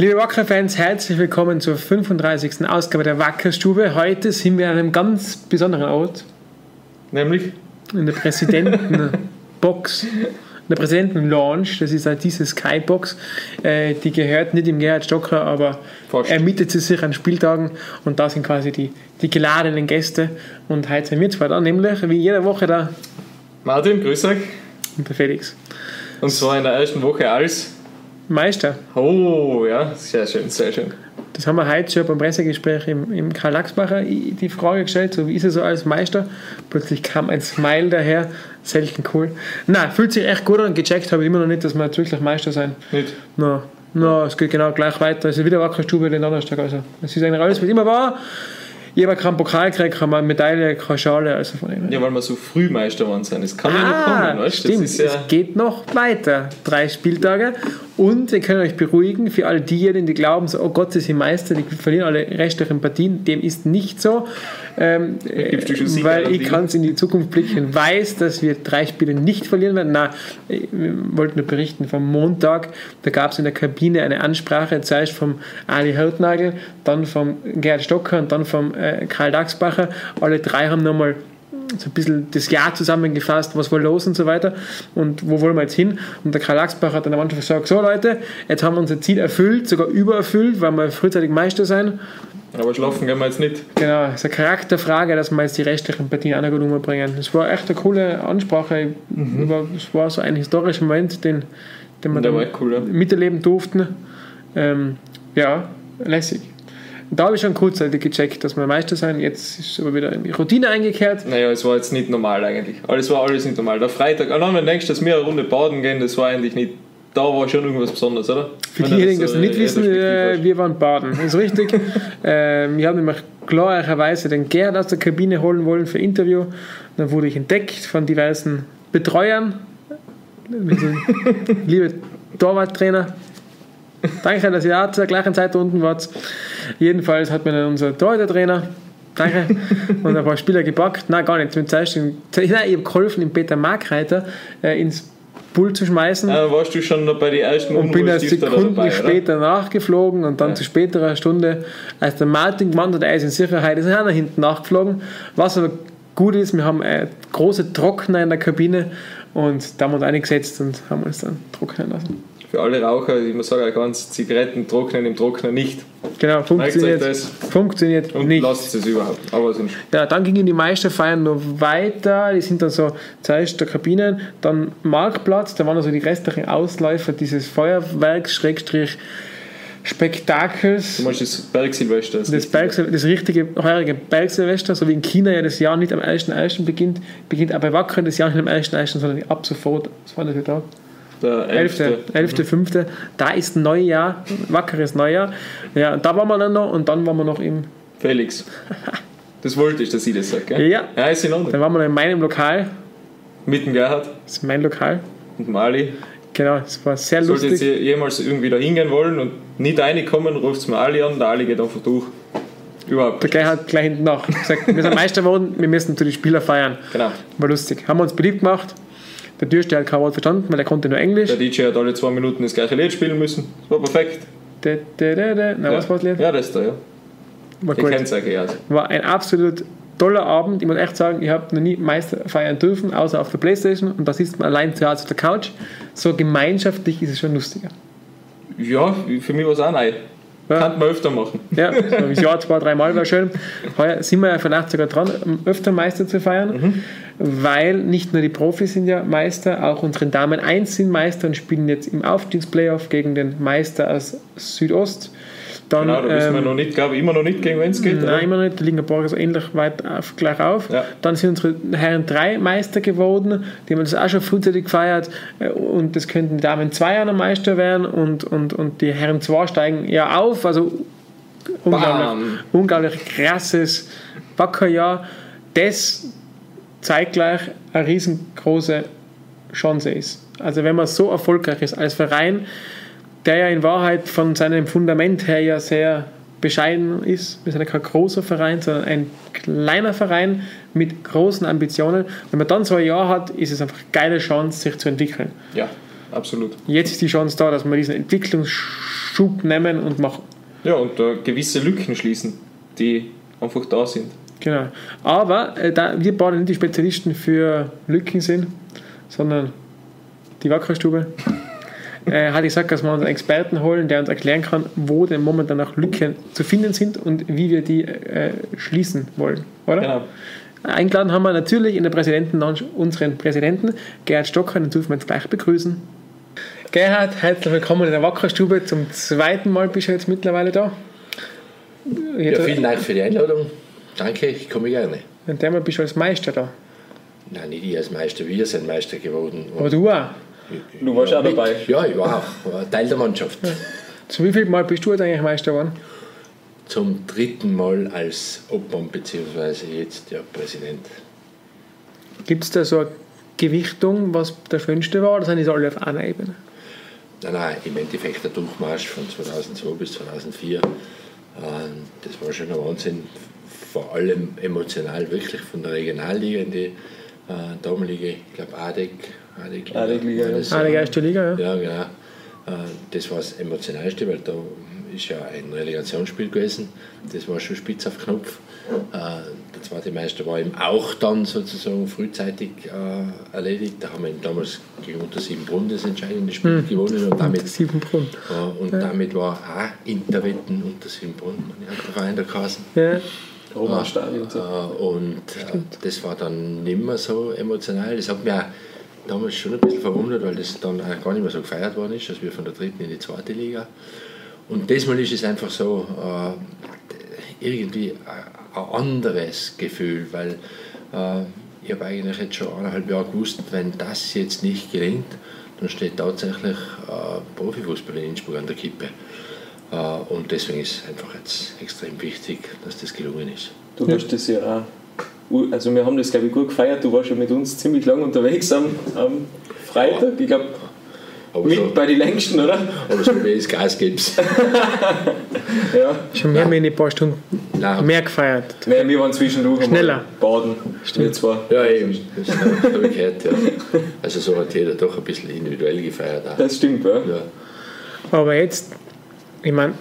Liebe Wacker-Fans, herzlich willkommen zur 35. Ausgabe der Wackerstube. Heute sind wir an einem ganz besonderen Ort. Nämlich? In der Präsidentenbox. In der Präsidenten-Lounge. Das ist halt diese Skybox. Äh, die gehört nicht dem Gerhard Stocker, aber Fast. er mietet sie sich an Spieltagen und da sind quasi die, die geladenen Gäste. Und heute sind wir zwei da, nämlich wie jede Woche da. Martin, grüß euch. Und der Felix. Und zwar in der ersten Woche als Meister. Oh, ja, sehr schön, sehr schön. Das haben wir heute schon beim Pressegespräch im, im Karl Lachsbacher die Frage gestellt, so wie ist er so als Meister? Plötzlich kam ein Smile daher, selten cool. Nein, fühlt sich echt gut an, gecheckt habe ich immer noch nicht, dass wir jetzt wirklich Meister sein. Nicht? No, no, es geht genau gleich weiter. Es ist wieder Wackerstube den Donnerstag. Also, es ist eigentlich alles, was immer war. Habe keinen Pokal gekriegt, keine Medaille, keine Schale. Also von dem ja, weil wir so früh Meister waren sein. Es kann ah, ja nicht kommen, weißt Stimmt, ja es geht noch weiter. Drei Spieltage. Und wir können euch beruhigen, für all diejenigen, die glauben, so, oh Gott, sie sind Meister, die verlieren alle restlichen Partien. Dem ist nicht so. Ähm, weil ich kann es in die Zukunft blicken, weiß, dass wir drei Spiele nicht verlieren werden. Na, wir wollten nur berichten vom Montag, da gab es in der Kabine eine Ansprache, zuerst vom Ali Hautnagel, dann vom Gerhard Stocker und dann vom äh, Karl Dachsbacher. Alle drei haben nochmal so ein bisschen das Jahr zusammengefasst, was war los und so weiter und wo wollen wir jetzt hin. Und der Karl Lachsbach hat dann am Anfang gesagt, so Leute, jetzt haben wir unser Ziel erfüllt, sogar übererfüllt, weil wir frühzeitig Meister sein. Aber schlafen gehen wir jetzt nicht. Genau, es ist eine Charakterfrage, dass wir jetzt die restlichen Partien auch noch gut umbringen. Es war echt eine coole Ansprache. Mhm. Es war so ein historischer Moment, den, den wir cool, miterleben durften. Ähm, ja, lässig. Da habe ich schon kurzzeitig gecheckt, dass wir Meister sein. Jetzt ist aber wieder in die Routine eingekehrt. Naja, es war jetzt nicht normal eigentlich. Alles war alles nicht normal. Der Freitag, allein wenn du denkst, dass wir eine Runde baden gehen, das war eigentlich nicht. Da war schon irgendwas Besonderes, oder? Für diejenigen, die das nicht äh, wissen, äh, wir waren baden. Das ist richtig. äh, wir haben nämlich klarerweise den Gerd aus der Kabine holen wollen für Interview. Dann wurde ich entdeckt von diversen Betreuern. Liebe Torwarttrainer, Danke, dass ihr auch zur gleichen Zeit unten wart. Jedenfalls hat mir dann unser Torhüter-Trainer, danke, und ein paar Spieler gepackt. Nein, gar nicht. Zum Zeitpunkt, nein, ich habe geholfen, den Peter Markreiter äh, ins Bull zu schmeißen. Ja, warst du schon noch bei den ersten Und bin eine Sekunde dabei, später oder? nachgeflogen und dann ja. zu späterer Stunde, als der Martin gemeint hat, er ist in Sicherheit, ist er nach hinten nachgeflogen. Was aber gut ist, wir haben äh, große Trockner in der Kabine und da haben wir uns eingesetzt und haben uns dann trocknen lassen für alle Raucher, ich muss sagen, ganz Zigaretten trocknen im Trockner nicht. Genau, funktioniert, funktioniert und nicht. lasst es überhaupt. Aber sonst. Ja, dann gingen die Meisterfeiern noch weiter. Die sind dann so zuerst der Kabinen, dann Marktplatz, da waren also die restlichen Ausläufer dieses Feuerwerks, Schrägstrich, Spektakels. Du meinst das Bergsilvester? Das, das, Berg, das richtige, heurige Bergsilvester, so wie in China ja das Jahr nicht am 1.1. beginnt, beginnt aber Wacker das Jahr nicht am 1.1., sondern ab sofort. Das war der Tag. Der 11. 11. Mhm. 5. Da ist ein Neujahr, wackeres Neujahr. Ja, da waren wir dann noch und dann waren wir noch im. Felix. Das wollte ich, dass ich das sage, gell? Ja. Ja, ist in Ordnung. Dann waren wir noch in meinem Lokal. Mit dem Gerhard. Das ist mein Lokal. Und dem Ali. Genau, es war sehr Sollte lustig. Sollte jetzt jemals irgendwie da hingehen wollen und nicht reinkommen, ruft es mir Ali an, der Ali geht einfach durch. Überhaupt. Der Gerhard gleich hinten nach. Gesagt, wir sind Meister geworden, wir müssen zu den Spielern feiern. Genau. War lustig. Haben wir uns beliebt gemacht. Der Türsteher hat kein Wort verstanden, weil er konnte nur Englisch. Der DJ hat alle zwei Minuten das gleiche Lied spielen müssen. Das war perfekt. Da, da, da, da. Na, ja. was war das Lied? Ja, das da, ja. War ich. War ein absolut toller Abend. Ich muss echt sagen, ich habe noch nie Meister feiern dürfen, außer auf der Playstation. Und da sitzt man allein zu Hause auf der Couch. So gemeinschaftlich ist es schon lustiger. Ja, für mich war es auch neu. Ja. Kann man öfter machen. Ja, so das Jahr zwei, dreimal wäre schön. Heuer sind wir ja vielleicht sogar dran, öfter Meister zu feiern, mhm. Weil nicht nur die Profis sind ja Meister, auch unsere Damen 1 sind Meister und spielen jetzt im Aufstiegsplayoff gegen den Meister aus Südost. Dann, genau, da wissen wir ähm, noch nicht, glaube ich, immer noch nicht, gegen wen es geht. Nein, oder? immer noch nicht. Da liegen ein paar so ähnlich weit auf, gleich auf. Ja. Dann sind unsere Herren 3 Meister geworden. Die haben das auch schon frühzeitig gefeiert. Äh, und das könnten die Damen 2 auch noch Meister werden. Und, und, und die Herren 2 steigen ja auf. Also unglaublich, unglaublich krasses Wackerjahr. Das zeigt gleich eine riesengroße Chance ist. Also wenn man so erfolgreich ist als Verein, der ja in Wahrheit von seinem Fundament her ja sehr bescheiden ist. Wir sind ja kein großer Verein, sondern ein kleiner Verein mit großen Ambitionen. Wenn man dann so ein Jahr hat, ist es einfach eine geile Chance, sich zu entwickeln. Ja. absolut. Jetzt ist die Chance da, dass wir diesen Entwicklungsschub nehmen und machen. Ja, und da gewisse Lücken schließen, die einfach da sind. Genau. Aber äh, da wir beide nicht die Spezialisten für Lücken sind, sondern die Wackerstube, äh, hat gesagt, dass wir uns einen Experten holen, der uns erklären kann, wo denn momentan noch Lücken zu finden sind und wie wir die äh, schließen wollen, oder? Genau. Eingeladen haben wir natürlich in der Präsidentenlounge unseren Präsidenten, Gerhard Stocker, den dürfen wir jetzt gleich begrüßen. Gerhard, herzlich willkommen in der Wackerstube. Zum zweiten Mal bist du jetzt mittlerweile da. Ja, vielen Dank für die Einladung. Danke, ich komme gerne. Und einmal bist du als Meister da. Nein, nicht ich als Meister, wir sind Meister geworden. Aber du auch. Du warst auch mit, dabei. Ja, ich war auch Teil der Mannschaft. Zu wie viel Mal bist du jetzt eigentlich Meister geworden? Zum dritten Mal als Obmann bzw. jetzt der Präsident. Gibt es da so eine Gewichtung, was der schönste war, oder sind die alle auf einer Ebene? Nein, nein, im Endeffekt der Durchmarsch von 2002 bis 2004, äh, das war schon ein Wahnsinn. Vor allem emotional, wirklich von der Regionalliga in die äh, damalige, ich glaube, ADEC. ADEC ADEC-Liga, war ja. das, Ah, die äh, erste Liga, ja. Ja, genau. Äh, Das war das Emotionalste, weil da ist ja ein Relegationsspiel gewesen. Das war schon spitz auf Knopf. Äh, Der zweite Meister war eben auch dann sozusagen frühzeitig äh, erledigt. Da haben wir eben damals gegen Unter Siebenbrunn das entscheidende Spiel gewonnen und damit, Siebenbrunn. äh, und damit war auch Interwetten Unter Siebenbrunn, der Verein der Kassen. Ja. Roma Stadion. Äh, So. Und äh, das war dann nicht mehr so emotional. Das hat mich auch damals schon ein bisschen verwundert, weil das dann auch gar nicht mehr so gefeiert worden ist, als wir von der dritten in die zweite Liga. Und diesmal ist es einfach so äh, irgendwie ein, ein anderes Gefühl, weil äh, ich habe eigentlich jetzt schon eineinhalb Jahre gewusst, wenn das jetzt nicht gelingt, dann steht tatsächlich äh, Profifußball in Innsbruck an der Kippe. Äh, und deswegen ist es einfach jetzt extrem wichtig, dass das gelungen ist. Du hast das ja auch. Also, wir haben das, glaube ich, gut gefeiert. Du warst ja mit uns ziemlich lang unterwegs am, am Freitag. Ich glaube, Aber mit so, bei den längsten, oder? aber so wie es Gas gibt. Ja. Schon mehr, mehr ein paar Stunden Nein, mehr gefeiert. Nein, wir waren zwischendurch Schneller. baden. Wir zwar. Ja, eben. Das habe ich gehört, ja. Also so hat jeder doch ein bisschen individuell gefeiert. Auch. Das stimmt, ja. Ja. Aber jetzt, ich meine,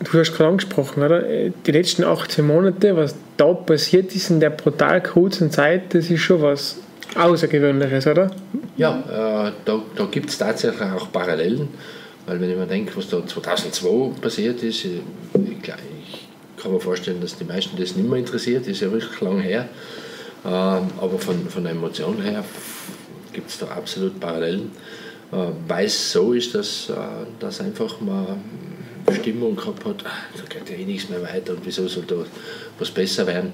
du hast gerade angesprochen, oder? Die letzten 18 Monate, was da passiert ist in der brutal kurzen Zeit, das ist schon was Außergewöhnliches, oder? Ja, äh, da, da gibt es tatsächlich auch Parallelen, weil wenn ich mir denke, was da 2002 passiert ist, äh, ich, ich kann mir vorstellen, dass die meisten das nicht mehr interessiert, ist ja wirklich lang her. Ähm, aber von, von der Emotion her gibt es da absolut Parallelen, äh, weil es so ist, dass, äh, dass einfach man Stimmung gehabt hat, da geht ja eh nichts mehr weiter und wieso soll da was besser werden.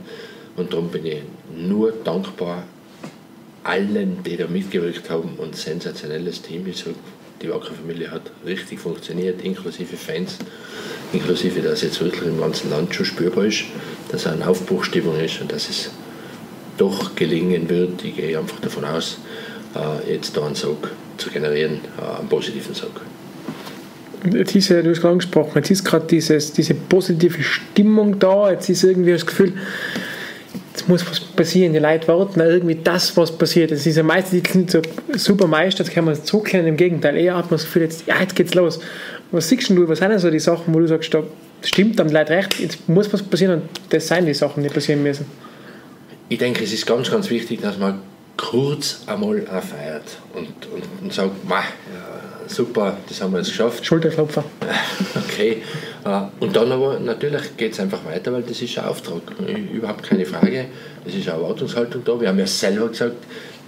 Und darum bin ich nur dankbar allen, die da mitgewirkt haben und sensationelles Team. Ich die Wacker-Familie hat richtig funktioniert, inklusive Fans, inklusive, dass jetzt wirklich im ganzen Land schon spürbar ist, dass eine Aufbruchstimmung ist und dass es doch gelingen wird. Ich gehe einfach davon aus, äh, jetzt da einen Sog zu generieren, äh, einen positiven Sog. Ja, du hast gerade angesprochen, jetzt ist gerade diese positive Stimmung da, jetzt ist irgendwie das Gefühl, jetzt muss was passieren, die Leute warten irgendwie das, was passiert. Es ist ja meistens nicht so super Meister, das kann man zurückkehren, im Gegenteil, eher hat man das Gefühl, jetzt, ja, jetzt geht's los. Was siehst du, was sind denn so die Sachen, wo du sagst, da stimmt dann Leute recht, jetzt muss was passieren und das sind die Sachen, die passieren müssen. Ich denke, es ist ganz, ganz wichtig, dass man kurz einmal feiert und, und, und sagt, "Mah, ja, super, das haben wir jetzt geschafft. Schulterklopfer. Okay. Äh, Und dann aber natürlich geht es einfach weiter, weil das ist ein Auftrag. Überhaupt keine Frage. Das ist eine Erwartungshaltung da. Wir haben ja selber gesagt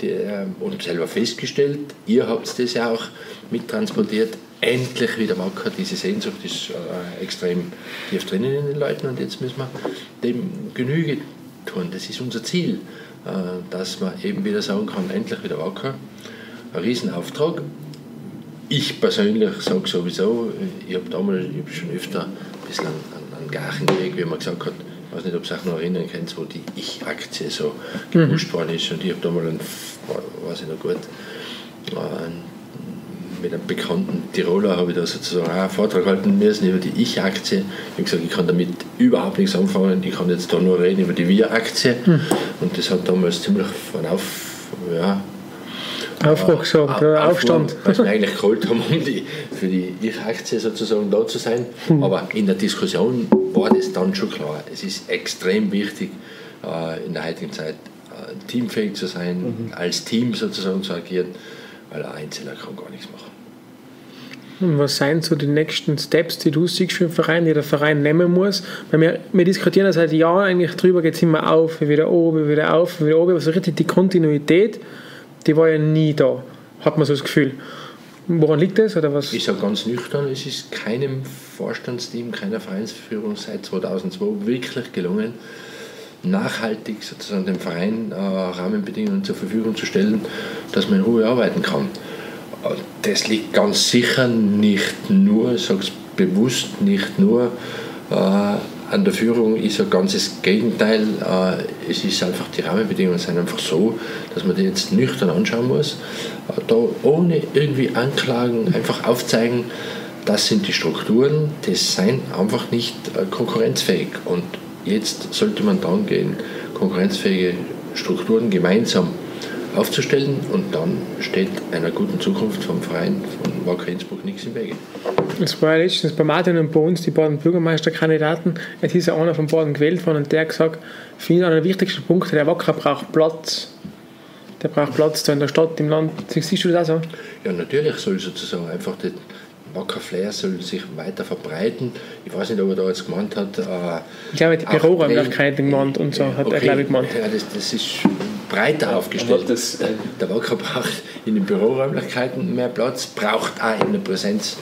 die, äh, und selber festgestellt, ihr habt das ja auch mittransportiert. Endlich wieder wacker. Diese Sehnsucht ist äh, extrem tief drinnen in den Leuten und jetzt müssen wir dem Genüge tun. Das ist unser Ziel, dass man eben wieder sagen kann, endlich wieder wacker. Ein Riesenauftrag. Ich persönlich sage sowieso, ich habe damals ich hab schon öfter ein bisschen an, an, an gelegt, wie man gesagt hat, ich weiß nicht, ob ihr euch noch erinnern könnt, wo die Ich-Aktie so gepusht worden ist. Und ich habe damals, einen, weiß ich noch gut, einen, mit einem bekannten Tiroler habe ich da sozusagen auch einen Vortrag halten müssen über die Ich-Aktie. Ich habe gesagt, ich kann damit überhaupt nichts anfangen, ich kann jetzt da nur reden über die Wir-Aktie. Und das hat damals ziemlich von auf, ja, Aufbruch gesagt, äh, oder Aufstand. Was wir eigentlich geholt haben, um die, für die Ich-Aktie sozusagen da zu sein. Hm. Aber in der Diskussion war das dann schon klar. Es ist extrem wichtig, äh, in der heutigen Zeit äh, teamfähig zu sein, Mhm. als Team sozusagen zu agieren, weil ein Einzelner kann gar nichts machen. Und was sind so die nächsten Steps, die du siehst für den Verein, die der Verein nehmen muss? Weil wir, wir diskutieren ja seit Jahren eigentlich drüber, geht es immer auf, wieder oben, wieder auf, wieder oben. Aber so richtig die Kontinuität, die war ja nie da, hat man so das Gefühl. Woran liegt das? Oder was? Ich sage ganz nüchtern, es ist keinem Vorstandsteam, keiner Vereinsführung seit 2002 wirklich gelungen, nachhaltig sozusagen dem Verein äh, Rahmenbedingungen zur Verfügung zu stellen, dass man in Ruhe arbeiten kann. Äh, Das liegt ganz sicher nicht nur, ich sage es bewusst, nicht nur äh, an der Führung, ich sage ganz das Gegenteil. Äh, es ist einfach, die Rahmenbedingungen sind einfach so, dass man die jetzt nüchtern anschauen muss. Äh, da ohne irgendwie Anklagen einfach aufzeigen, das sind die Strukturen, die sind einfach nicht äh, konkurrenzfähig. Und jetzt sollte man dran gehen, konkurrenzfähige Strukturen gemeinsam aufzustellen und dann steht einer guten Zukunft vom Verein von Wacker Innsbruck nichts im Wege. Es war ja letztens bei Martin und bei uns, die beiden Bürgermeisterkandidaten. Es ist ja einer von beiden gewählt worden und der hat gesagt, für ihn einer der wichtigsten Punkte, der Wacker braucht Platz. Der braucht Platz da in der Stadt, im Land. Siehst du das auch so? Ja, natürlich soll sozusagen einfach der Wacker Flair soll sich weiter verbreiten. Ich weiß nicht, ob er da jetzt gemeint hat. Äh, Ich glaube, die Büroräumlichkeiten gemeint und so, hat er, Okay, glaube ich, gemeint. Ja, das, das ist breiter aufgestellt. Das, äh, Der Wacker braucht in den Büroräumlichkeiten mehr Platz, braucht auch in der Präsenz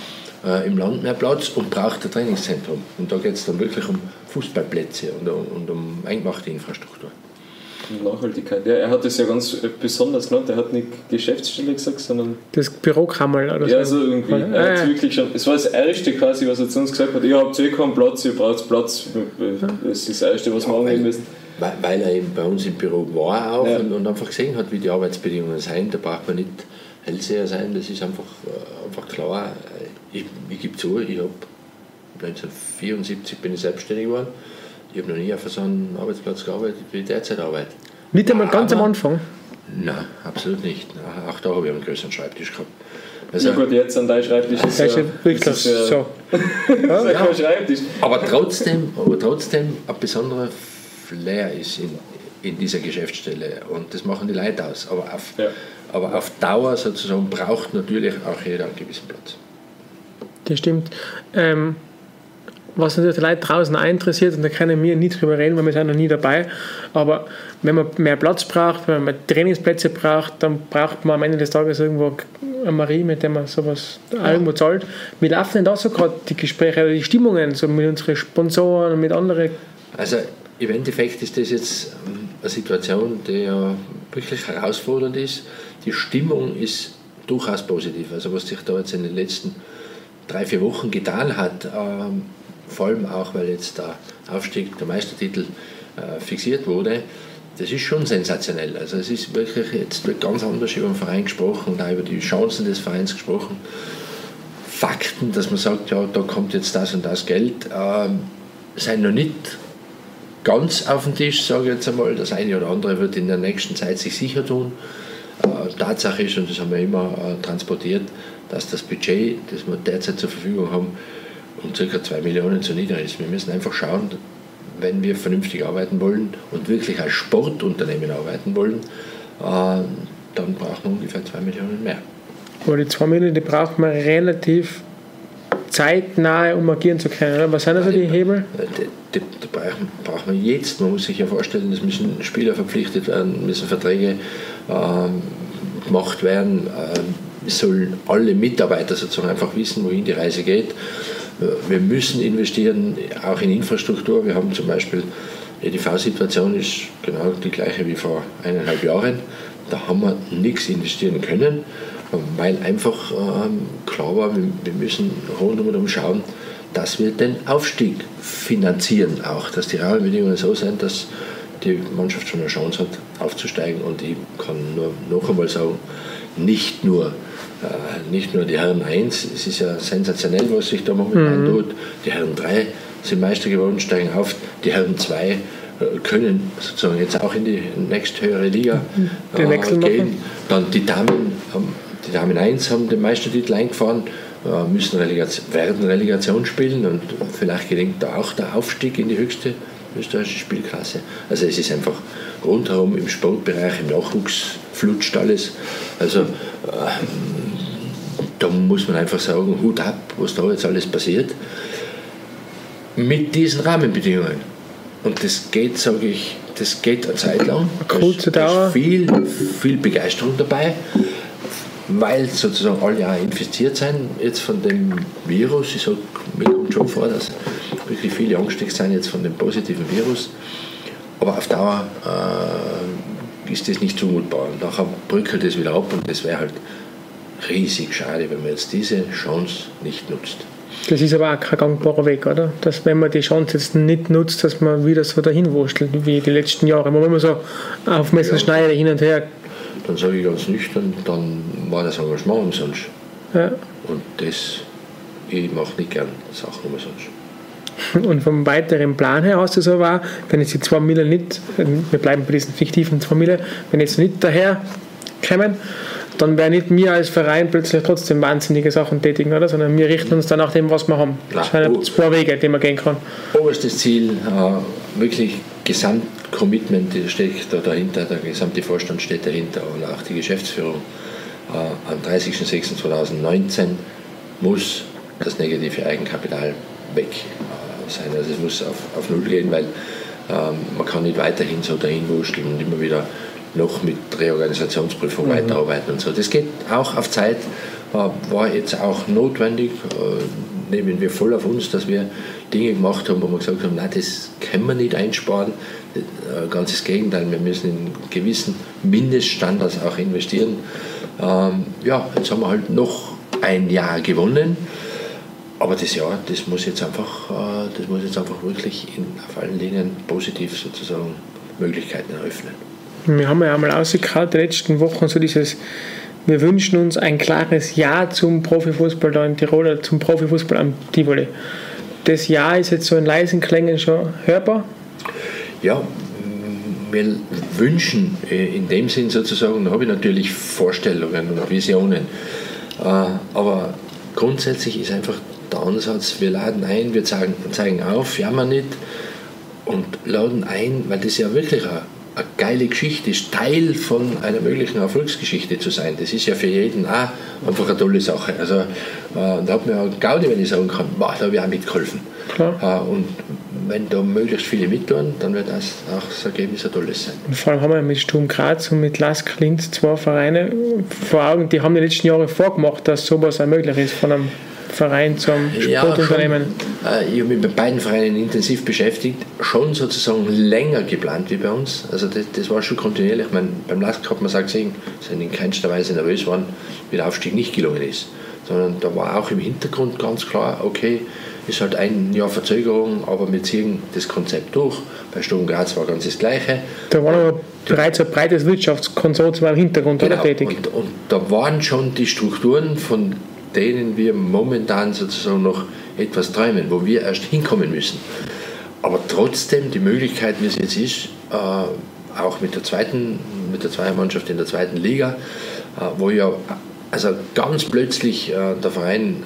äh, im Land mehr Platz und braucht ein Trainingszentrum. Und da geht es dann wirklich um Fußballplätze und, um- und um eingemachte Infrastruktur. Nachhaltigkeit. Ja, er hat das ja ganz äh, besonders genannt. Er hat nicht Geschäftsstelle gesagt, sondern Das Bürokammerl oder ja, so irgendwie. Ja, Er ja. wirklich schon, es war das Erste quasi, was er zu uns gesagt hat. Ihr habt eh keinen Platz, ihr braucht Platz. Das ist das Erste, was wir angehen müssen. Weil, weil er eben bei uns im Büro war auch Ja. und, und einfach gesehen hat, wie die Arbeitsbedingungen sind. Da braucht man nicht Hellseher sein, das ist einfach, äh, einfach klar. Ich, ich gebe zu, ich habe 1974 bin ich selbstständig geworden. Ich habe noch nie auf so einem Arbeitsplatz gearbeitet, wie ich derzeit arbeite. Nicht einmal ganz am Anfang. Nein, absolut nicht. Auch da habe ich einen größeren Schreibtisch gehabt. Also, Ja gut, jetzt an deinem Schreibtisch ist ist ja wirklich ist ja, so. ja Schreibtisch. aber, trotzdem, aber trotzdem ein besonderer Flair ist in, in dieser Geschäftsstelle und das machen die Leute aus. Aber auf, Ja. aber auf Dauer sozusagen braucht natürlich auch jeder einen gewissen Platz. Das stimmt. Ähm, was natürlich die Leute draußen auch interessiert, und da können wir nicht drüber reden, weil wir sind noch nie dabei, aber wenn man mehr Platz braucht, wenn man Trainingsplätze braucht, dann braucht man am Ende des Tages irgendwo eine Marie, mit der man sowas irgendwo zahlt. Wie laufen denn da so gerade die Gespräche oder die Stimmungen so mit unseren Sponsoren und mit anderen? Also im Endeffekt ist das jetzt ähm, eine Situation, die ja wirklich herausfordernd ist. Die Stimmung ist durchaus positiv. Also was sich da jetzt in den letzten drei, vier Wochen getan hat, ähm, vor allem auch, weil jetzt der Aufstieg, der Meistertitel äh, fixiert wurde, das ist schon sensationell. Also es ist wirklich, jetzt wird ganz anders über den Verein gesprochen und auch über die Chancen des Vereins gesprochen. Fakten, dass man sagt, ja, da kommt jetzt das und das Geld, ähm, sind noch nicht ganz auf dem Tisch, sage ich jetzt einmal. Das eine oder andere wird in der nächsten Zeit sich sicher tun. Äh, Tatsache ist, und das haben wir immer äh, transportiert, dass das Budget, das wir derzeit zur Verfügung haben, um ca. 2 Millionen zu niedrig ist. Wir müssen einfach schauen, wenn wir vernünftig arbeiten wollen und wirklich als Sportunternehmen arbeiten wollen, äh, dann brauchen wir ungefähr 2 Millionen mehr. Aber die zwei Millionen, die braucht man relativ zeitnah, um agieren zu können. Oder? Was sind also die Hebel? Da, braucht man jetzt, man muss sich ja vorstellen, es müssen Spieler verpflichtet werden, müssen Verträge ähm, gemacht werden, es sollen alle Mitarbeiter sozusagen einfach wissen, wohin die Reise geht. Äh, Wir müssen investieren, auch in Infrastruktur. Wir haben zum Beispiel, die EDV-Situation ist genau die gleiche wie vor eineinhalb Jahren. Da haben wir nichts investieren können, weil einfach ähm, klar war, wir, wir müssen rundum schauen, dass wir den Aufstieg finanzieren auch, dass die Rahmenbedingungen so sind, dass die Mannschaft schon eine Chance hat, aufzusteigen. Und ich kann nur noch einmal sagen, nicht nur, äh, nicht nur die Herren 1, es ist ja sensationell, was sich da momentan tut. Die Herren 3 sind Meister geworden, steigen auf. Die Herren 2 äh, können sozusagen jetzt auch in die nächsthöhere Liga Wechsel gehen. Dann die Damen, haben, die Damen 1 haben den Meistertitel eingefahren, äh, müssen Relegation, werden Relegation spielen und vielleicht gelingt da auch der Aufstieg in die höchste österreichische Spielklasse. Also es ist einfach rundherum im Sportbereich, im Nachwuchs flutscht alles. Also äh, da muss man einfach sagen, Hut ab, was da jetzt alles passiert. Mit diesen Rahmenbedingungen. Und das geht, sage ich, das geht eine Zeit lang. Kurze da ist Dauer. Viel, viel Begeisterung dabei, weil sozusagen alle auch infiziert sind jetzt von dem Virus. Ich sage, mir kommt schon vor, dass wirklich viele angesteckt sind jetzt von dem positiven Virus. Aber auf Dauer äh, ist das nicht zumutbar. Und nachher bröckelt es wieder ab und das wäre halt riesig schade, wenn man jetzt diese Chance nicht nutzt. Das ist aber auch kein gangbarer Weg, oder? Dass wenn man die Chance jetzt nicht nutzt, dass man wieder so dahin wurschtelt wie die letzten Jahre. Man immer so auf Messerschneide hin und her. Dann sage ich ganz nüchtern, dann war das Engagement umsonst. Ja. Und das, ich mache nicht gern Sachen umsonst. Und vom weiteren Plan her hast du so war, wenn jetzt die 2 Mille nicht, wir bleiben bei diesen fiktiven 2 Mille, wenn jetzt nicht daher kommen, dann wäre nicht wir als Verein plötzlich trotzdem wahnsinnige Sachen tätigen, oder? Sondern wir richten uns dann nach dem, was wir haben. Das sind zwei Wege, die man gehen kann. Oberstes Ziel, äh, wirklich Gesamtcommitment steckt da dahinter, der gesamte Vorstand steht dahinter und auch die Geschäftsführung. Äh, am 30.06.2019 muss das negative Eigenkapital weg äh, sein. Also es muss auf, auf Null gehen, weil ähm, man kann nicht weiterhin so dahin wursteln und immer wieder noch mit Reorganisationsprüfung weiterarbeiten und so. Das geht auch auf Zeit, äh, war jetzt auch notwendig, äh, nehmen wir voll auf uns, dass wir Dinge gemacht haben, wo wir gesagt haben, nein, das können wir nicht einsparen. Äh, Ganz das Gegenteil, wir müssen in gewissen Mindeststandards auch investieren. Ähm, ja, jetzt haben wir halt noch ein Jahr gewonnen. Aber das Jahr, das muss jetzt einfach, äh, das muss jetzt einfach wirklich in, auf allen Linien positiv sozusagen Möglichkeiten eröffnen. Wir haben ja einmal ausgekaut die letzten Wochen so dieses, wir wünschen uns ein klares Ja zum Profifußball da in Tirol zum Profifußball am Tivoli. Das Ja ist jetzt so in leisen Klängen schon hörbar. Ja, wir wünschen äh, in dem Sinn sozusagen, da habe ich natürlich Vorstellungen und Visionen. Äh, Aber grundsätzlich ist einfach der Ansatz, wir laden ein, wir zeigen, zeigen auf, jammern nicht und laden ein, weil das ja wirklich eine, eine geile Geschichte ist, Teil von einer möglichen Erfolgsgeschichte zu sein. Das ist ja für jeden auch einfach eine tolle Sache. Also äh, da hat mir auch Gaudi, wenn ich sagen kann, boah, da habe ich auch mitgeholfen. Äh, und wenn da möglichst viele mittun, dann wird das auch das Ergebnis ein tolles sein. Und vor allem haben wir mit Sturm Graz und mit Lask Linz zwei Vereine vor Augen, die haben die letzten Jahre vorgemacht, dass sowas auch möglich ist von einem Verein zum Sportunternehmen. schon. Äh, Ich habe mich bei beiden Vereinen intensiv beschäftigt, schon sozusagen länger geplant wie bei uns. Also das, das war schon kontinuierlich. Ich meine, beim LASK hat man es auch gesehen, sind in keinster Weise nervös waren, wie der Aufstieg nicht gelungen ist. Sondern da war auch im Hintergrund ganz klar, okay, ist halt ein Jahr Verzögerung, aber wir ziehen das Konzept durch. Bei Sturm Graz war ganz das Gleiche. Da war aber bereits ein breites Wirtschaftskonsortium im Hintergrund Genau. tätig. Und, und da waren schon die Strukturen, von denen wir momentan sozusagen noch etwas träumen, wo wir erst hinkommen müssen. Aber trotzdem die Möglichkeit, wie es jetzt ist, äh, auch mit der zweiten, mit der Zweiermannschaft in der zweiten Liga, äh, wo ja also ganz plötzlich äh, der Verein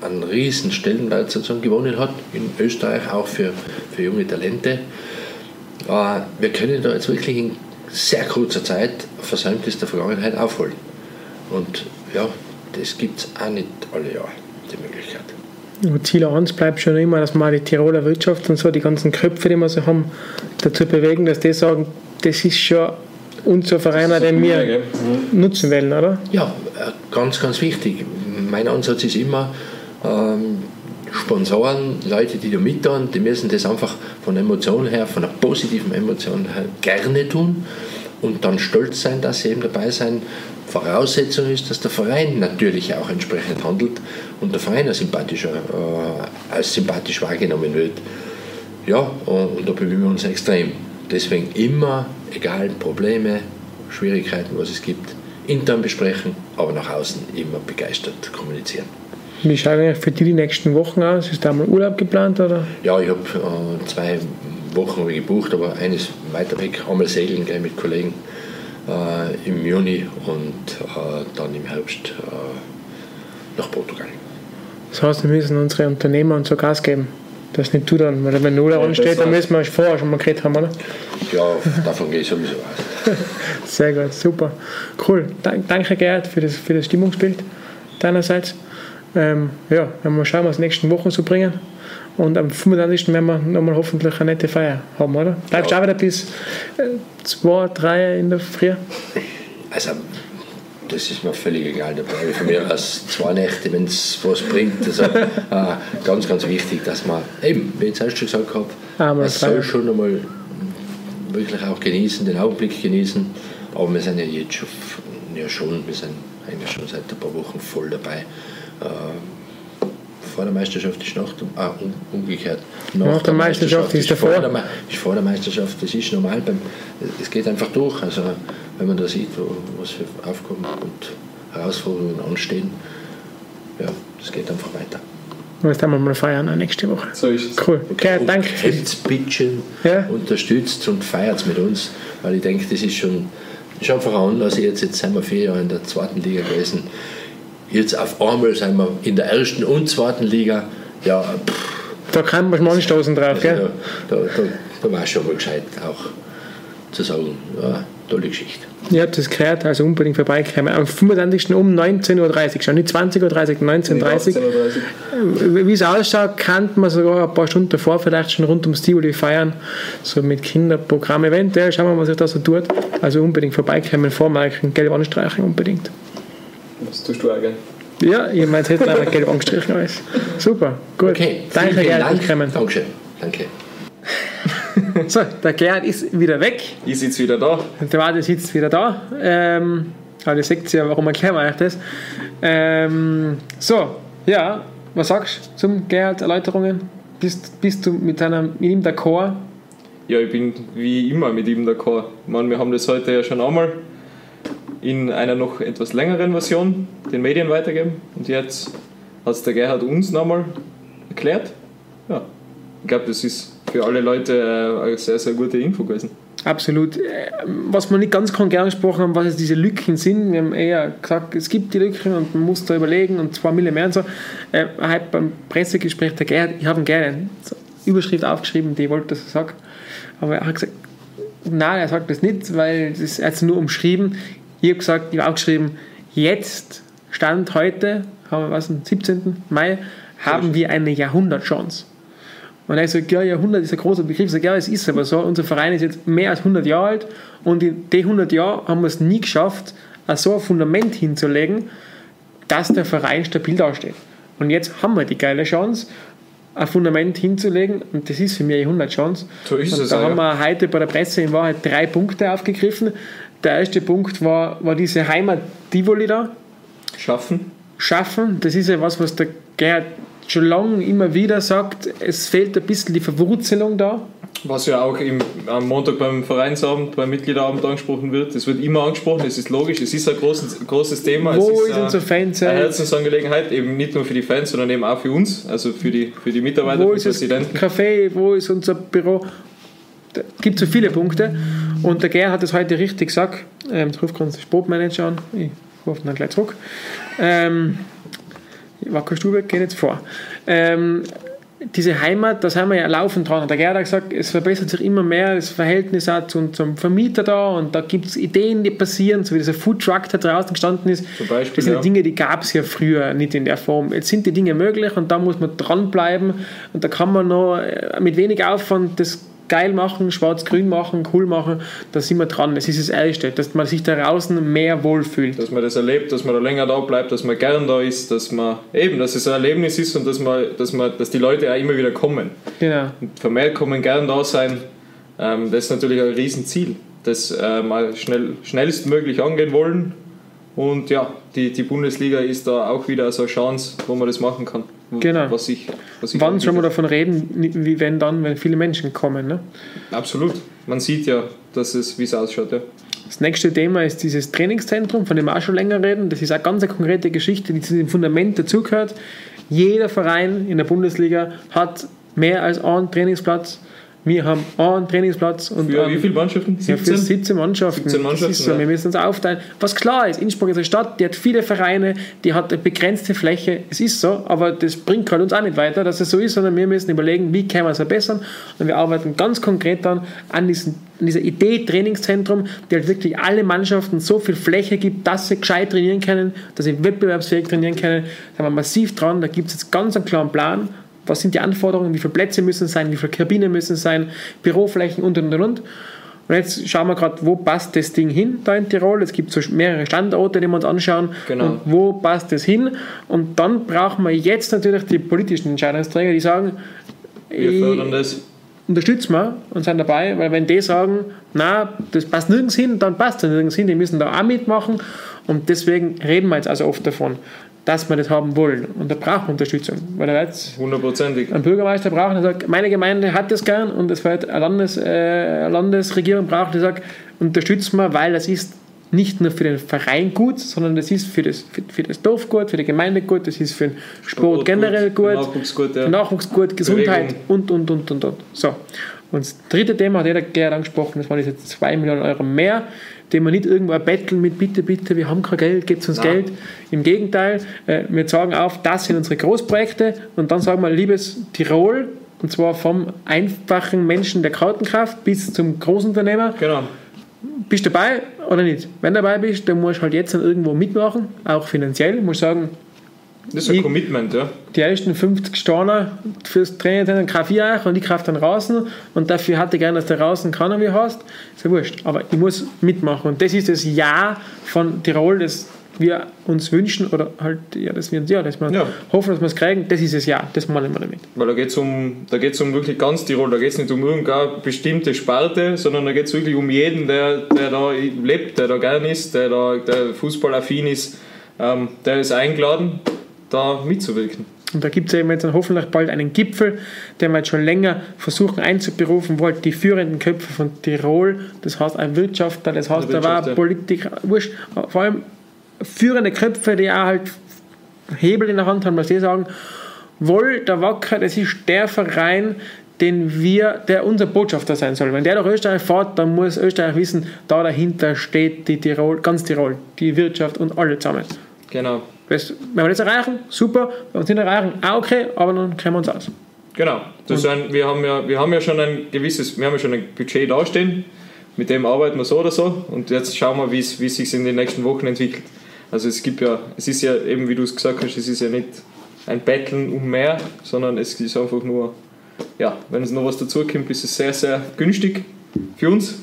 einen riesen Stellenwert sozusagen gewonnen hat, in Österreich auch für, für junge Talente. Wir können da jetzt wirklich in sehr kurzer Zeit Versäumtes der Vergangenheit aufholen. Und ja, das gibt es auch nicht alle Jahre, die Möglichkeit. Und Ziel 1 bleibt schon immer, dass man die Tiroler Wirtschaft und so, die ganzen Köpfe, die wir so haben, dazu bewegen, dass die sagen, das ist schon unser Verein, den wir gell? nutzen wollen, oder? Ja, äh, ganz, ganz wichtig. Mein Ansatz ist immer, ähm, Sponsoren, Leute, die da mittun, die müssen das einfach von der Emotion her, von einer positiven Emotion her gerne tun und dann stolz sein, dass sie eben dabei sein. Voraussetzung ist, dass der Verein natürlich auch entsprechend handelt und der Verein als, sympathischer, äh, als sympathisch wahrgenommen wird. Ja, und, und da bemühen wir uns extrem. Deswegen immer, egal Probleme, Schwierigkeiten, was es gibt, intern besprechen, aber nach außen immer begeistert kommunizieren. Wie schaut eigentlich für die die nächsten Wochen aus? Ist da mal Urlaub geplant? Oder? Ja, ich habe äh, zwei Wochen gebucht, aber eines weiter weg, einmal segeln gehen mit Kollegen äh, im Juni und äh, dann im Herbst äh, nach Portugal. Das heißt, wir müssen unsere Unternehmer und so Gas geben. Das nicht du dann, weil wenn Null ansteht, dann müssen wir vorher schon mal geredet haben, oder? Ja, davon gehe ich sowieso aus. Sehr gut, super. Cool. Dank, danke, Gerhard, für das, für das Stimmungsbild deinerseits. Ähm, ja, dann mal schauen, was die nächsten Wochen so bringen. Und am 35. werden wir nochmal hoffentlich eine nette Feier haben, oder? Bleibst du auch wieder bis 2, 3 in der Früh? Also, das ist mir völlig egal. Da bleibe ich von mir aus zwei Nächte, wenn es was bringt. Also, äh, ganz, ganz wichtig, dass man eben, wie ich zuerst schon gesagt habe, Einmal man soll schon einmal wirklich auch genießen, den Augenblick genießen. Aber wir sind ja jetzt schon, ja schon, wir sind eigentlich schon seit ein paar Wochen voll dabei. Äh, vor der Meisterschaft ist nach dem, ah, um, umgekehrt. Nach der Meisterschaft ist vor davor. der, Me- ist vor der Meisterschaft, das ist normal. Beim, es geht einfach durch. Also, wenn man da sieht, wo, was für Aufgaben und Herausforderungen anstehen, ja, das geht einfach weiter. Und jetzt haben wir mal feiern nächste Woche. So ist es. Cool. Gerhard, Und danke. helft's bitchen, Ja. unterstützt und feiert mit uns, weil ich denke, das ist schon, ist einfach ein Anlass. Jetzt, jetzt sind wir vier Jahre in der zweiten Liga gewesen. Jetzt auf einmal sind wir in der ersten und zweiten Liga. Ja, pff, Da kann man mal anstoßen drauf, also gell? da, da, da, da war es schon mal gescheit, auch zu sagen, ja, tolle Geschichte. Ihr habt das gehört, also unbedingt vorbeikommen. Am 25. um 19.30 Uhr, schon nicht 20.30 Uhr, 19.30 Uhr. Wie es ausschaut, kann man sogar ein paar Stunden davor vielleicht schon rund ums Tivoli feiern, so mit Kinderprogramm eventuell. Schauen wir mal, was sich da so tut. Also unbedingt vorbeikommen, vormerken, gelb anstreichen, unbedingt. Das tust du auch gerne. Ja, ich meine, jetzt hätte gelb angestrichen alles. Super, gut. Okay, Danke, vielen, vielen Gerhard, Dank. Kommen. Dankeschön. Danke. So, der Gerhard ist wieder weg. Ich sitze wieder da. Der Wade sitzt wieder da. Ähm, aber ihr seht ja, warum erklären wir euch das. Ähm, so, ja, was sagst du zum Gerhard Erläuterungen? Bist, bist du mit, deiner, mit ihm d'accord? Ja, ich bin wie immer mit ihm d'accord. Ich meine, wir haben das heute ja schon einmal in einer noch etwas längeren Version den Medien weitergeben. Und jetzt hat es der Gerhard uns nochmal erklärt. Ja, ich glaube, das ist für alle Leute äh, eine sehr, sehr gute Info gewesen. Absolut. Äh, Was wir nicht ganz konkret angesprochen haben, was jetzt diese Lücken sind, wir haben eher gesagt, es gibt die Lücken und man muss da überlegen und zwei Mille mehr und so. Äh, heute beim Pressegespräch, der Gerhard, ich habe ihm gerne Überschrift aufgeschrieben, die wollte, dass er sagt. Aber er hat gesagt, nein, er sagt das nicht, weil das er hat es nur umschrieben. Ich habe gesagt, ich habe auch geschrieben, jetzt, Stand heute, haben wir was, am 17. Mai, haben wir eine Jahrhundertchance. Und er sagt, ja, Jahrhundert ist ein großer Begriff. Ich sage, ja, es ist aber so. Unser Verein ist jetzt mehr als 100 Jahre alt und in den 100 Jahren haben wir es nie geschafft, so ein Fundament hinzulegen, dass der Verein stabil dasteht. Und jetzt haben wir die geile Chance, ein Fundament hinzulegen und das ist für mich eine Jahrhundertchance. So ist und es Da auch, haben wir heute bei der Presse in Wahrheit drei Punkte aufgegriffen. Der erste Punkt war, war diese Heimat Tivoli da Schaffen. schaffen. Das ist ja was, was der Gerhard schon lange immer wieder sagt. Es fehlt ein bisschen die Verwurzelung da. Was ja auch im, am Montag beim Vereinsabend, beim Mitgliederabend angesprochen wird. Es wird immer angesprochen, es ist logisch, es ist ein großes, großes Thema. Wo es ist äh, unser Fan-Zelt? Eine Herzensangelegenheit, eben nicht nur für die Fans, sondern eben auch für uns, also für die, für die Mitarbeiter, Wo für die ist das Präsidenten. Café? Wo ist unser Büro? Da gibt so viele Punkte. Und der Gerhard hat es heute richtig gesagt. Ähm, jetzt ruft gerade den Sportmanager an. Ich rufe dann gleich zurück. Ähm, Wacker Stube, geht jetzt vor. Ähm, diese Heimat, da sind wir ja laufend dran. Und der Gerhard hat gesagt, es verbessert sich immer mehr das Verhältnis auch zum, zum Vermieter da und da gibt es Ideen, die passieren, so wie dieser Foodtruck da draußen gestanden ist. Zum Beispiel, das sind ja. Dinge, die gab es ja früher nicht in der Form. Jetzt sind die Dinge möglich und da muss man dranbleiben und da kann man noch äh, mit wenig Aufwand das geil machen, schwarz-grün machen, cool machen, da sind wir dran. Das ist das Erste, dass man sich da draußen mehr wohlfühlt. Dass man das erlebt, dass man da länger da bleibt, dass man gern da ist, dass man eben, dass es ein Erlebnis ist und dass man, dass man, dass die Leute auch immer wieder kommen. Genau. Und vermehrt kommen, gern da sein. Ähm, das ist natürlich ein Riesenziel, das äh, mal schnell, schnellstmöglich angehen wollen. Und ja, die, die Bundesliga ist da auch wieder so eine Chance, wo man das machen kann. Genau. Was ich, was ich Wann soll man davon reden, wie wenn dann, wenn viele Menschen kommen? Ne? Absolut. Man sieht ja, dass es, wie es ausschaut. Ja. Das nächste Thema ist dieses Trainingszentrum, von dem wir auch schon länger reden. Das ist eine ganz konkrete Geschichte, die zu dem Fundament dazugehört. Jeder Verein in der Bundesliga hat mehr als einen Trainingsplatz. Wir haben einen Trainingsplatz und Für einen, wie viele Mannschaften? ja, für 17 Mannschaften. 17 Mannschaften, so. ja. Wir müssen uns aufteilen. Was klar ist, Innsbruck ist eine Stadt, die hat viele Vereine, die hat eine begrenzte Fläche. Es ist so, aber das bringt halt uns auch nicht weiter, dass es so ist, sondern wir müssen überlegen, wie können wir es verbessern. Und wir arbeiten ganz konkret dann an, diesen, an dieser Idee Trainingszentrum, die halt wirklich alle Mannschaften so viel Fläche gibt, dass sie gescheit trainieren können, dass sie wettbewerbsfähig trainieren können. Da sind wir massiv dran. Da gibt es jetzt ganz einen klaren Plan was sind die Anforderungen, wie viele Plätze müssen sein, wie viele Kabinen müssen sein, Büroflächen und und und und. Und jetzt schauen wir gerade, wo passt das Ding hin da in Tirol. Es gibt so mehrere Standorte, die wir uns anschauen. Genau. Und wo passt das hin? Und dann brauchen wir jetzt natürlich die politischen Entscheidungsträger, die sagen, Wir fördern das. unterstützen wir und sind dabei, weil wenn die sagen, na, das passt nirgends hin, dann passt es nirgends hin, die müssen da auch mitmachen und deswegen reden wir jetzt also oft davon, dass wir das haben wollen und da brauchen wir Unterstützung, weil da jetzt Hundertprozentig. ein Bürgermeister braucht, der sagt, meine Gemeinde hat das gern und es wird eine, Landes, äh, eine Landesregierung braucht, die sagt, unterstützen wir, weil das ist nicht nur für den Verein gut, sondern das ist für das, für, für das Dorf gut, für die Gemeinde gut, das ist für den Sport, generell gut, Nachwuchs gut, ja. Nachwuchs gut, Gesundheit und, und, und, und, und. So. Und das dritte Thema hat jeder Gerhard angesprochen, das waren diese 2 Millionen Euro mehr, die wir nicht irgendwo betteln mit bitte, bitte, wir haben kein Geld, gebt uns Nein. Geld. Im Gegenteil, äh, wir sagen auf, das sind unsere Großprojekte und dann sagen wir, liebes Tirol, und zwar vom einfachen Menschen der Kartenkraft bis zum Großunternehmer, Genau. bist du dabei oder nicht? Wenn du dabei bist, dann musst du halt jetzt dann irgendwo mitmachen, auch finanziell. Du musst sagen, Das ist ein Ich- Commitment, ja. die ersten 50 Steine fürs Training dann kaufe ich euch und ich kaufe dann draußen und dafür hätte ich gerne, dass du draußen keiner wie hast. Ist ja wurscht. Aber ich muss mitmachen. Und das ist das Ja von Tirol, das wir uns wünschen oder halt, ja, dass wir, ja, dass wir Ja. hoffen, dass wir es kriegen. Das ist das Ja. Das meinen wir damit. Weil da geht es um, da geht's um wirklich ganz Tirol, da geht es nicht um irgendeine bestimmte Sparte, sondern da geht es wirklich um jeden, der, der da lebt, der da gern ist, der da der fußballaffin ist, ähm, der ist eingeladen, da mitzuwirken. Und da gibt es eben jetzt dann hoffentlich bald einen Gipfel, den wir jetzt schon länger versuchen einzuberufen, wo halt die führenden Köpfe von Tirol, das heißt ein Wirtschaftler, das heißt Der da war ja. Politik, wurscht, vor allem führende Köpfe, die auch halt Hebel in der Hand haben, was sie sagen, wohl der Wacker, das ist der Verein, den wir, der unser Botschafter sein soll. Wenn der nach Österreich fährt, dann muss Österreich wissen, da dahinter steht die Tirol, ganz Tirol, die Wirtschaft und alle zusammen. Genau. Das, wenn wir das erreichen, super. Wenn wir es nicht erreichen, auch okay, aber dann kennen wir uns aus. Genau. Das ein, wir, haben ja, wir haben ja schon ein gewisses, wir haben ja schon ein Budget dastehen, mit dem arbeiten wir so oder so und jetzt schauen wir, wie es wie es sich in den nächsten Wochen entwickelt. Also es gibt ja, es ist ja eben, wie du es gesagt hast, es ist ja nicht ein Betteln um mehr, sondern es ist einfach nur, ja, wenn es noch was dazukommt, ist es sehr, sehr günstig für uns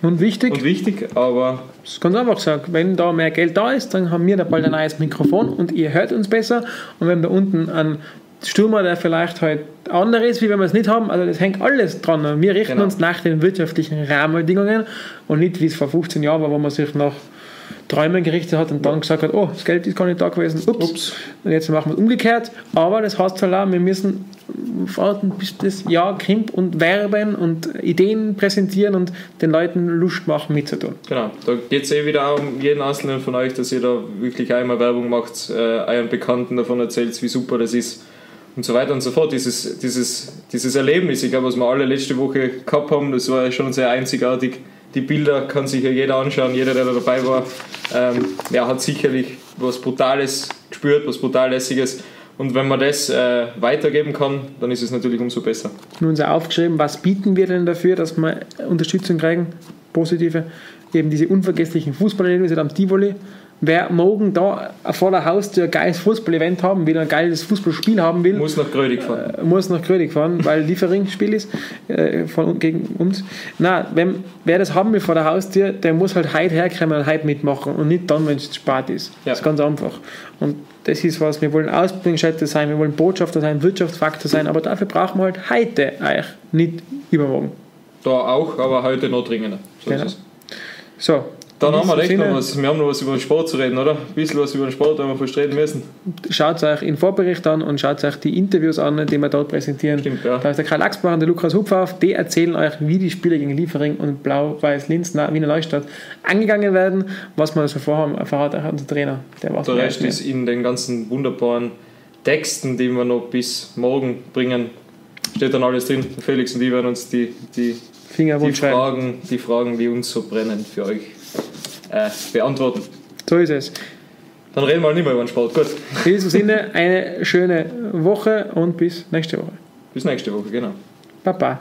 Und wichtig, und wichtig, aber das ist ganz einfach gesagt, wenn da mehr Geld da ist, dann haben wir da bald ein neues Mikrofon und ihr hört uns besser. Und wenn da unten ein Stürmer, der vielleicht halt anders ist, wie wenn wir es nicht haben, also das hängt alles dran. Wir richten Genau. uns nach den wirtschaftlichen Rahmenbedingungen und nicht wie es vor 15 Jahren war, wo man sich nach Träumen gerichtet hat und dann gesagt hat, oh, das Geld ist gar nicht da gewesen. Ups. Ups. Und jetzt machen wir es umgekehrt. Aber das heißt halt auch, wir müssen warten, bis das Jahr kommt und werben und Ideen präsentieren und den Leuten Lust machen mitzutun. Genau, da geht es eh wieder auch um jeden Einzelnen von euch, dass ihr da wirklich einmal Werbung macht, äh, euren Bekannten davon erzählt, wie super das ist und so weiter und so fort. Dieses, dieses, dieses Erlebnis, ich glaube, was wir alle letzte Woche gehabt haben, das war schon sehr einzigartig. Die Bilder kann sich ja jeder anschauen, jeder, der da dabei war, ähm, ja, hat sicherlich was Brutales gespürt, was brutal lässiges. Und wenn man das äh, weitergeben kann, dann ist es natürlich umso besser. Nun auch aufgeschrieben, was bieten wir denn dafür, dass wir Unterstützung kriegen, positive, eben diese unvergesslichen Fußballerlebnisse am Tivoli. Wer morgen da vor der Haustür ein geiles Fußballevent haben will, ein geiles Fußballspiel haben will, Muss nach Grödig fahren. äh, muss nach Grödig fahren, weil Liefering-Spiel ist äh, von, gegen uns. Na, wenn, wer das haben will vor der Haustür, der muss halt heute herkommen und heute mitmachen und nicht dann, wenn es spät ist. Ja. Das ist ganz einfach. Und das ist was, wir wollen Ausbildungsstätte sein, wir wollen Botschafter sein, Wirtschaftsfaktor sein, aber dafür brauchen wir halt heute eigentlich, nicht übermorgen. Da auch, aber heute noch dringender. So Genau. ist es. So. Dann haben wir diesem echt Sinne, noch was. Wir haben noch was über den Sport zu reden, oder? Ein bisschen was über den Sport haben wir fast reden müssen. Schaut euch den Vorbericht an und schaut euch die Interviews an, die wir dort präsentieren. Stimmt, ja. Da ist der Karl Axbach und der Lukas Hupfauf, die erzählen euch, wie die Spiele gegen Liefering und Blau-Weiß Linz, na, Wiener Neustadt angegangen werden, was wir so vorhaben, verrat euch unser Trainer. Der Der Rest ist in den ganzen wunderbaren Texten, die wir noch bis morgen bringen, Steht dann alles drin. Felix und ich werden uns die, die, die. Fragen, die Fragen, die uns so brennen, für euch äh, beantworten. So ist es. Dann reden wir nicht mehr über den Sport. Gut, In diesem Sinne eine schöne Woche und bis nächste Woche. bis nächste Woche, genau. Baba.